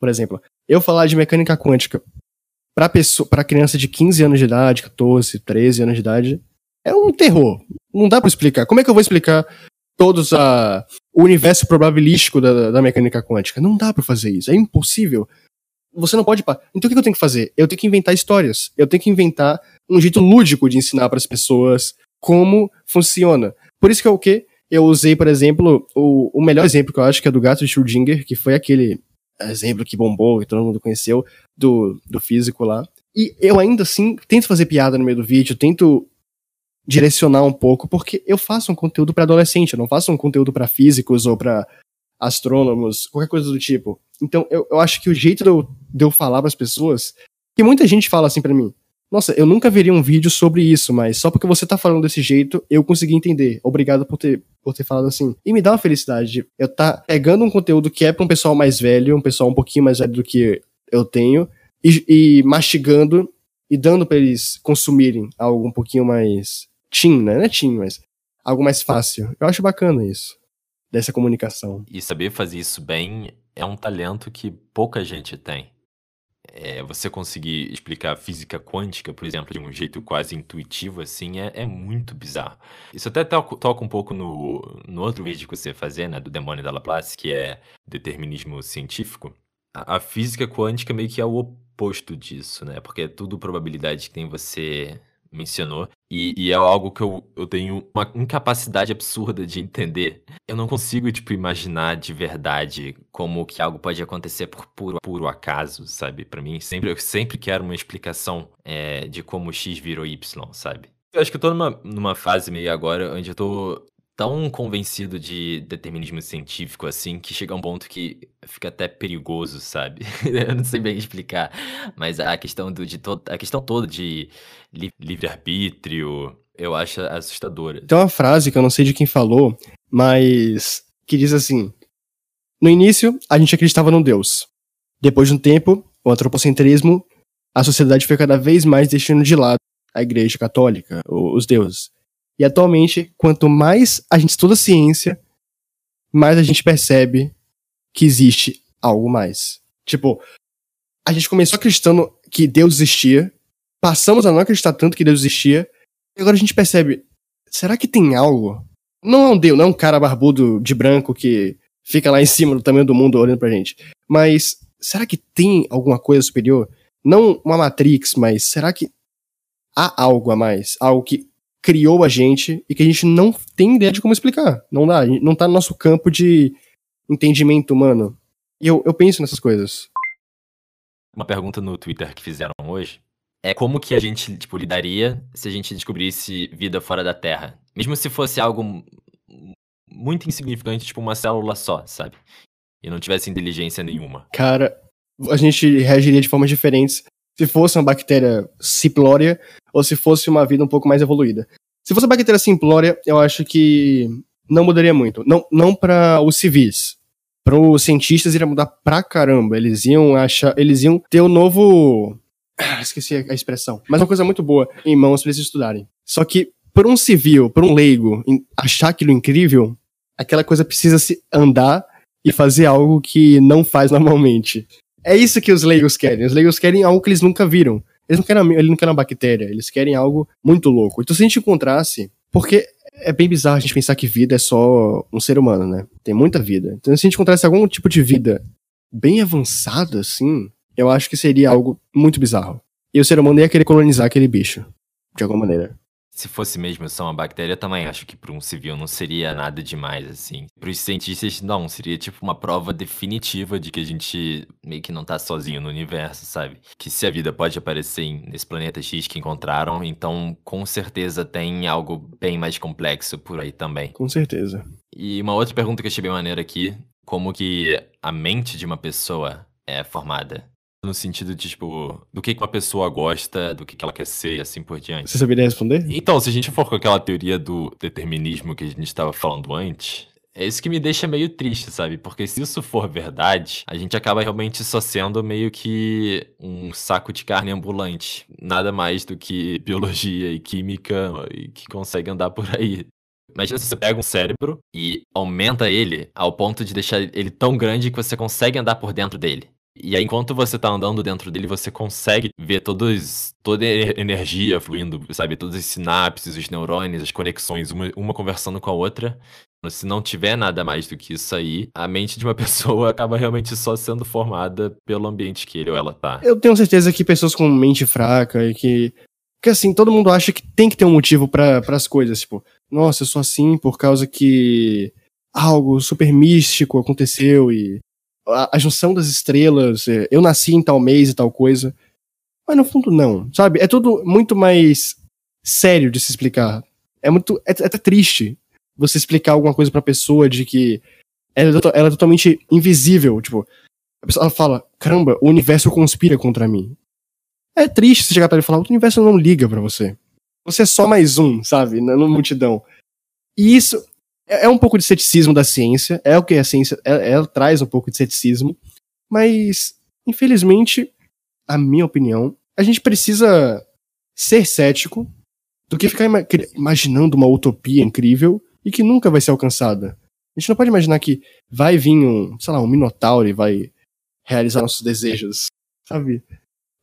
Por exemplo, eu falar de mecânica quântica para pessoa, para criança de 15 anos de idade, 14, 13 anos de idade, é um terror. Não dá para explicar. Como é que eu vou explicar todos a, o universo probabilístico da, da mecânica quântica. Não dá para fazer isso, é impossível. Você não pode. Então o que eu tenho que fazer? Eu tenho que inventar histórias. Eu tenho que inventar um jeito lúdico de ensinar para as pessoas como funciona. Por isso que é o que eu usei, por exemplo, o, o melhor exemplo que eu acho que é do gato de Schrödinger, que foi aquele exemplo que bombou, que todo mundo conheceu, do, do físico lá. E eu ainda assim tento fazer piada no meio do vídeo, tento direcionar um pouco, porque eu faço um conteúdo para adolescente, eu não faço um conteúdo para físicos ou para astrônomos, qualquer coisa do tipo. Então, eu, eu acho que o jeito de eu, de eu falar para as pessoas, que muita gente fala assim para mim, nossa, eu nunca veria um vídeo sobre isso, mas só porque você tá falando desse jeito, eu consegui entender. Obrigado por ter, por ter falado assim. E me dá uma felicidade de eu tá pegando um conteúdo que é pra um pessoal mais velho, um pessoal um pouquinho mais velho do que eu tenho, e, e mastigando e dando para eles consumirem algo um pouquinho mais teen, né? Não é teen, mas algo mais fácil. Eu acho bacana isso, dessa comunicação. E saber fazer isso bem é um talento que pouca gente tem. É, você conseguir explicar física quântica, por exemplo, de um jeito quase intuitivo, assim, é, é muito bizarro. Isso até toca um pouco no, no outro vídeo que você fazer, né, do demônio da Laplace, que é determinismo científico. A, a física quântica meio que é o oposto disso, né, porque é tudo probabilidade que tem você mencionou. E, e, é algo que eu, eu tenho uma incapacidade absurda de entender. Eu não consigo, tipo, imaginar de verdade como que algo pode acontecer por puro, puro acaso, sabe? para mim, sempre, eu sempre quero uma explicação é, de como X virou Y, sabe? Eu acho que eu tô numa, numa fase meio agora onde eu tô tão convencido de determinismo científico assim que chega a um ponto que fica até perigoso, sabe? eu não sei bem explicar, mas a questão do, de to a questão toda de li livre arbítrio, eu acho assustadora. Tem uma frase que eu não sei de quem falou, mas que diz assim: No início, a gente acreditava no Deus. Depois de um tempo, o antropocentrismo, a sociedade foi cada vez mais deixando de lado a igreja católica, os deuses. E atualmente, quanto mais a gente estuda ciência, mais a gente percebe que existe algo mais. Tipo, a gente começou acreditando que Deus existia, passamos a não acreditar tanto que Deus existia, e agora a gente percebe, será que tem algo? Não é um Deus, não é um cara barbudo de branco que fica lá em cima do tamanho do mundo olhando pra gente. Mas será que tem alguma coisa superior? Não uma Matrix, mas será que há algo a mais? Algo que criou a gente e que a gente não tem ideia de como explicar. Não dá, não tá no nosso campo de entendimento humano. E eu, eu penso nessas coisas. Uma pergunta no Twitter que fizeram hoje é como que a gente, tipo, lidaria se a gente descobrisse vida fora da Terra? Mesmo se fosse algo muito insignificante, tipo uma célula só, sabe? E não tivesse inteligência nenhuma. Cara, a gente reagiria de formas diferentes se fosse uma bactéria simplória ou se fosse uma vida um pouco mais evoluída. Se fosse uma bactéria simplória, eu acho que não mudaria muito. Não, não para os civis. Para os cientistas iria mudar pra caramba. Eles iam achar, eles iam ter um novo esqueci a expressão. Mas uma coisa muito boa em mãos pra eles estudarem. Só que, por um civil, por um leigo, achar aquilo incrível, aquela coisa precisa se andar e fazer algo que não faz normalmente. É isso que os leigos querem. Os leigos querem algo que eles nunca viram. Eles não querem, eles não querem uma bactéria, eles querem algo muito louco. Então se a gente encontrasse, porque é bem bizarro a gente pensar que vida é só um ser humano, né? Tem muita vida. Então se a gente encontrasse algum tipo de vida bem avançada, assim, eu acho que seria algo muito bizarro. E o ser humano ia querer colonizar aquele bicho, de alguma maneira. Se fosse mesmo só uma bactéria, também acho que para um civil não seria nada demais, assim. Para os cientistas, não, seria tipo uma prova definitiva de que a gente meio que não tá sozinho no universo, sabe? Que se a vida pode aparecer nesse planeta X que encontraram, então com certeza tem algo bem mais complexo por aí também. Com certeza. E uma outra pergunta que eu achei bem maneira aqui, como que a mente de uma pessoa é formada? No sentido de, tipo, do que uma pessoa gosta, do que ela quer ser e assim por diante. Você saberia responder? Então, se a gente for com aquela teoria do determinismo que a gente estava falando antes, é isso que me deixa meio triste, sabe? Porque se isso for verdade, a gente acaba realmente só sendo meio que um saco de carne ambulante. Nada mais do que biologia e química e que consegue andar por aí. Imagina se você pega um cérebro e aumenta ele ao ponto de deixar ele tão grande que você consegue andar por dentro dele. E aí, enquanto você tá andando dentro dele, você consegue ver todos, toda a energia fluindo, sabe? Todas as sinapses, os neurônios, as conexões, uma, uma conversando com a outra. Se não tiver nada mais do que isso aí, a mente de uma pessoa acaba realmente só sendo formada pelo ambiente que ele ou ela tá. Eu tenho certeza que pessoas com mente fraca e que. Que assim, todo mundo acha que tem que ter um motivo para as coisas. Tipo, nossa, eu sou assim por causa que algo super místico aconteceu e a, a, junção das estrelas, é, eu nasci em tal mês e tal coisa. Mas no fundo, não, sabe? É tudo muito mais sério de se explicar. É muito. É, é até triste você explicar alguma coisa pra pessoa de que ela, é ela é totalmente invisível. Tipo, a pessoa fala: caramba, o universo conspira contra mim. É triste você chegar pra ele e falar: o universo não liga para você. Você é só mais um, sabe? Na, na multidão. E isso é, é um pouco de ceticismo da ciência, é o que a ciência é, ela traz um pouco de ceticismo, mas infelizmente, a minha opinião, a gente precisa ser cético do que ficar ima imaginando uma utopia incrível e que nunca vai ser alcançada. A gente não pode imaginar que vai vir um, sei lá, um minotauro e vai realizar nossos desejos, sabe?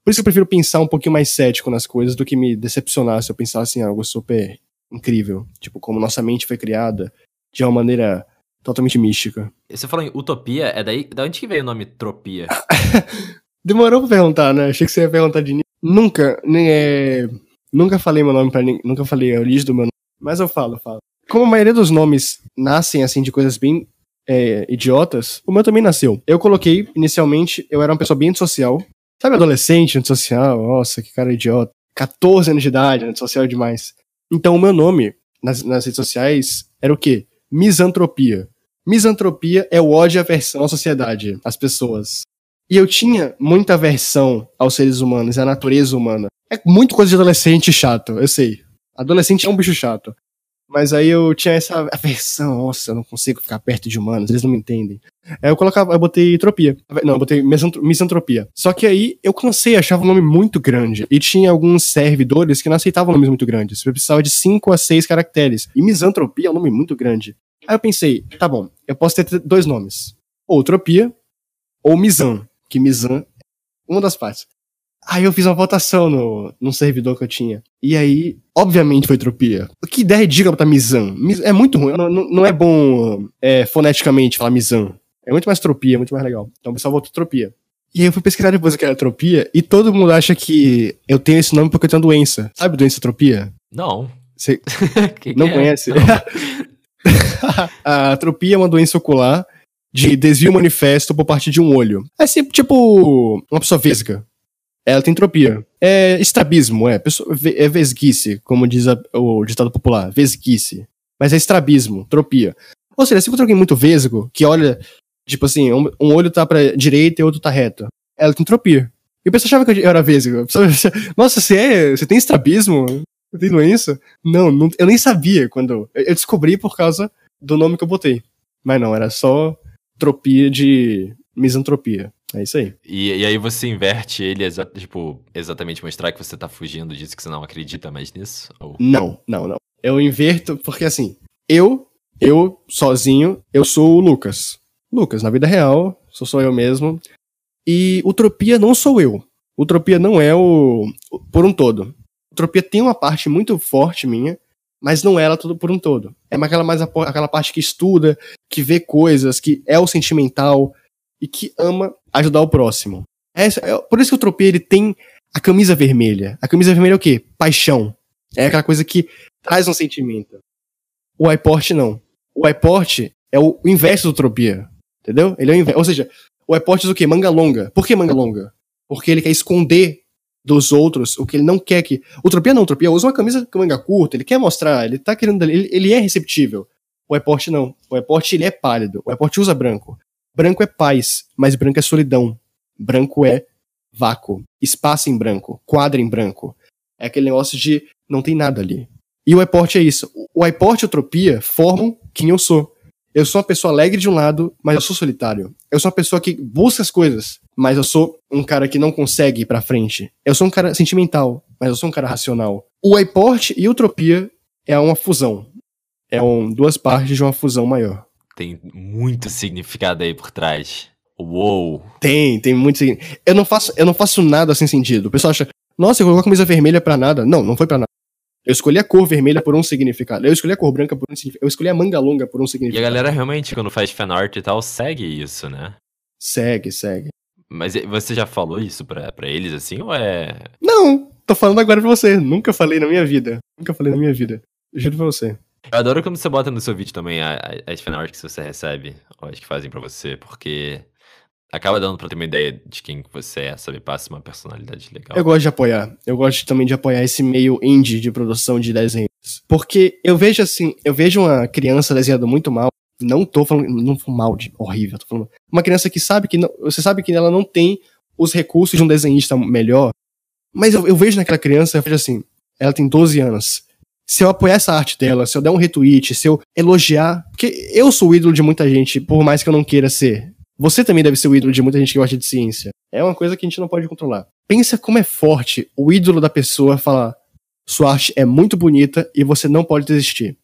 Por isso eu prefiro pensar um pouquinho mais cético nas coisas do que me decepcionar se eu pensasse em algo super incrível. Tipo, como nossa mente foi criada, de uma maneira totalmente mística. Você falou em utopia, é daí da onde que veio o nome tropia? Demorou pra perguntar, né? Achei que você ia perguntar de Nunca, nem é... Nunca falei meu nome para ninguém, nunca falei a origem do meu nome, mas eu falo, falo. Como a maioria dos nomes nascem assim de coisas bem é, idiotas, o meu também nasceu. Eu coloquei, inicialmente, eu era uma pessoa bem antissocial. Sabe, adolescente, antissocial? Nossa, que cara idiota. 14 anos de idade, antissocial demais. Então, o meu nome nas, nas redes sociais era o quê? Misantropia. Misantropia é o ódio e aversão à sociedade, às pessoas. E eu tinha muita aversão aos seres humanos, à natureza humana. É muito coisa de adolescente chato, eu sei. Adolescente é um bicho chato. Mas aí eu tinha essa aversão, nossa, eu não consigo ficar perto de humanos, eles não me entendem. Aí eu colocava, eu botei tropia. Não, eu botei misantropia. Só que aí eu cansei, achava o nome muito grande. E tinha alguns servidores que não aceitavam nomes muito grandes. Eu precisava de 5 a 6 caracteres. E misantropia é um nome muito grande. Aí eu pensei, tá bom, eu posso ter dois nomes. Ou Tropia, ou Mizan. Que Mizan é uma das partes. Aí eu fiz uma votação no, no servidor que eu tinha. E aí, obviamente foi Tropia. Que ideia ridícula botar Mizan. É muito ruim. Não, não, é bom é, foneticamente falar Mizan. É muito mais Tropia, muito mais legal. Então o pessoal votou Tropia. E aí eu fui pesquisar depois o que era Tropia. E todo mundo acha que eu tenho esse nome porque eu tenho doença. Sabe doença Tropia? Não. Você não é? conhece? Não. a atropia é uma doença ocular de desvio manifesto por parte de um olho. É tipo uma pessoa vesga. Ela tem entropia. É estrabismo, é. Pessoa, é vesguice, como diz a, o ditado popular. Vesguice. Mas é estrabismo, tropia. Ou seja, se encontra alguém muito vesgo, que olha, tipo assim, um, um, olho tá pra direita e outro tá reto. Ela tem entropia. E o pessoal achava que eu era vesgo. Nossa, você é. Você tem estrabismo? Você tem doença? Não, não, eu nem sabia quando. Eu descobri por causa do nome que eu botei. Mas não, era só tropia de misantropia. É isso aí. E, e aí você inverte ele, exa tipo, exatamente mostrar que você tá fugindo disso, que você não acredita mais nisso? Ou... Não, não, não. Eu inverto, porque assim, eu, eu, sozinho, eu sou o Lucas. Lucas, na vida real, sou só eu mesmo. E Utopia não sou eu. Utopia não é o. por um todo. Utopia tem uma parte muito forte minha, mas não ela tudo por um todo. É aquela, mais aquela parte que estuda, que vê coisas, que é o sentimental e que ama ajudar o próximo. É, é, por isso que o Utopia ele tem a camisa vermelha. A camisa vermelha é o quê? Paixão. É aquela coisa que traz um sentimento. O iPort não. O iPort é o, inverso do Utopia. Entendeu? Ele é o inverso. Ou seja, o iPort é o quê? Manga longa. Por que manga longa? Porque ele quer esconder dos outros o que ele não quer que. O Tropia não, o Tropia usa uma camisa com manga curta, ele quer mostrar, ele tá querendo. Ele, ele é receptível. O Eport não. O Eport ele é pálido. O Eport usa branco. Branco é paz, mas branco é solidão. Branco é vácuo. Espaço em branco. Quadro em branco. É aquele negócio de não tem nada ali. E o Eport é isso. O Eport e a formam quem eu sou. Eu sou uma pessoa alegre de um lado, mas eu sou solitário. Eu sou uma pessoa que busca as coisas, mas eu sou um cara que não consegue ir pra frente. Eu sou um cara sentimental, mas eu sou um cara racional. O iPort e Utopia é uma fusão. É um, duas partes de uma fusão maior. Tem muito significado aí por trás. Uou! Tem, tem muito significado. Eu não faço, eu não faço nada sem sentido. O pessoal acha, nossa, eu colocou a camisa vermelha pra nada. Não, não foi pra nada. Eu escolhi a cor vermelha por um significado. Eu escolhi a cor branca por um significado. Eu escolhi a manga longa por um significado. E a galera realmente, quando faz fanart e tal, segue isso, né? Segue, segue. Mas você já falou isso pra, pra eles assim, ou é. Não! Tô falando agora pra você. Nunca falei na minha vida. Nunca falei na minha vida. Juro pra você. Eu adoro quando você bota no seu vídeo também as fanarts que você recebe, ou as que fazem pra você, porque acaba dando pra ter uma ideia de quem você é, sabe? Passa uma personalidade legal. Eu gosto de apoiar. Eu gosto também de apoiar esse meio indie de produção de desenhos. Porque eu vejo assim, eu vejo uma criança desenhando muito mal. Não tô falando, não mal de horrível, tô falando. Uma criança que sabe que não, você sabe que ela não tem os recursos de um desenhista melhor. Mas eu, eu vejo naquela criança, eu vejo assim, ela tem 12 anos. Se eu apoiar essa arte dela, se eu der um retweet, se eu elogiar. Porque eu sou o ídolo de muita gente, por mais que eu não queira ser. Você também deve ser o ídolo de muita gente que gosta de ciência. É uma coisa que a gente não pode controlar. Pensa como é forte o ídolo da pessoa falar: sua arte é muito bonita e você não pode desistir.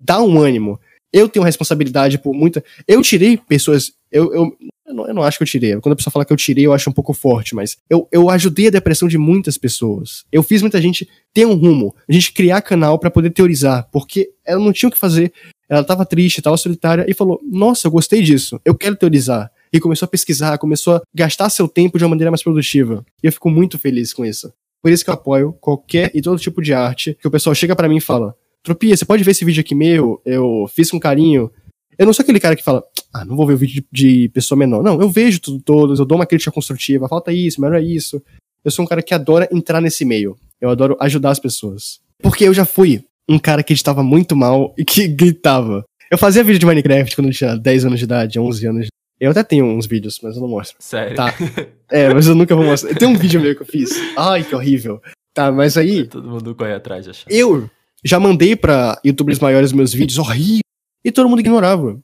Dá um ânimo. Eu tenho responsabilidade por muita. Eu tirei pessoas. Eu, eu, eu, não, eu não acho que eu tirei. Quando a pessoa fala que eu tirei, eu acho um pouco forte, mas eu, eu ajudei a depressão de muitas pessoas. Eu fiz muita gente ter um rumo, a gente criar canal para poder teorizar, porque ela não tinha o que fazer. Ela tava triste, tava solitária e falou: Nossa, eu gostei disso, eu quero teorizar. E começou a pesquisar, começou a gastar seu tempo de uma maneira mais produtiva. E eu fico muito feliz com isso. Por isso que eu apoio qualquer e todo tipo de arte que o pessoal chega para mim e fala: Tropia, você pode ver esse vídeo aqui meu? Eu fiz com carinho. Eu não sou aquele cara que fala, ah, não vou ver o vídeo de, pessoa menor. Não, eu vejo tudo todos, eu dou uma crítica construtiva, falta isso, melhor é isso. Eu sou um cara que adora entrar nesse meio. Eu adoro ajudar as pessoas. Porque eu já fui um cara que editava muito mal e que gritava. Eu fazia vídeo de Minecraft quando eu tinha 10 anos de idade, 11 anos. Eu até tenho uns vídeos, mas eu não mostro. Sério? Tá. É, mas eu nunca vou mostrar. Tem um vídeo meu que eu fiz. Ai, que horrível. Tá, mas aí. Todo mundo corre atrás de achar. Eu já mandei pra youtubers maiores meus vídeos horríveis e todo mundo ignorava.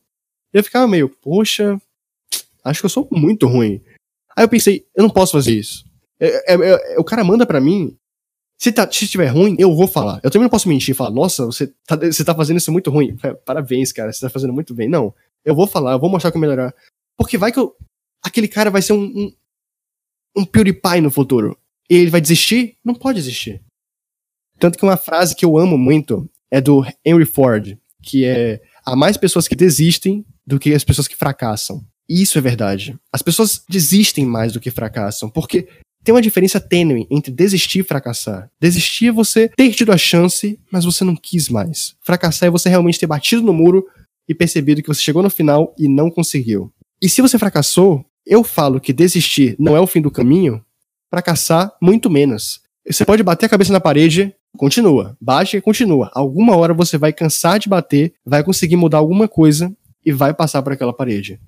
Eu ficava meio, poxa, acho que eu sou muito ruim. Aí eu pensei, eu não posso fazer isso. É, é, é, o cara manda pra mim se, tá, se ruim, eu vou falar. Eu também não posso mentir e falar, nossa, você tá, você tá fazendo isso muito ruim. Parabéns, cara, você tá fazendo muito bem. Não, eu vou falar, eu vou mostrar como melhorar. Porque vai que eu, aquele cara vai ser um, um, um PewDiePie no futuro. E ele vai desistir? Não pode desistir. Tanto que uma frase que eu amo muito é do Henry Ford, que é há mais pessoas que desistem do que as pessoas que fracassam. E isso é verdade. As pessoas desistem mais do que fracassam, porque tem uma diferença tênue entre desistir e fracassar. Desistir é você ter tido a chance, mas você não quis mais. Fracassar é você realmente ter batido no muro e percebido que você chegou no final e não conseguiu. E se você fracassou, eu falo que desistir não é o fim do caminho, fracassar muito menos. Você pode bater a cabeça na parede, continua, bate e continua. Alguma hora você vai cansar de bater, vai conseguir mudar alguma coisa e vai passar por aquela parede.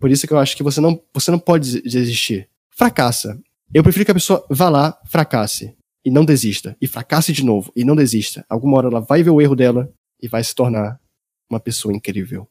Por isso que eu acho que você não, você não pode desistir. Fracassa. Eu prefiro que a pessoa vá lá, fracasse e não desista. E fracasse de novo e não desista. Alguma hora ela vai ver o erro dela e vai se tornar uma pessoa incrível.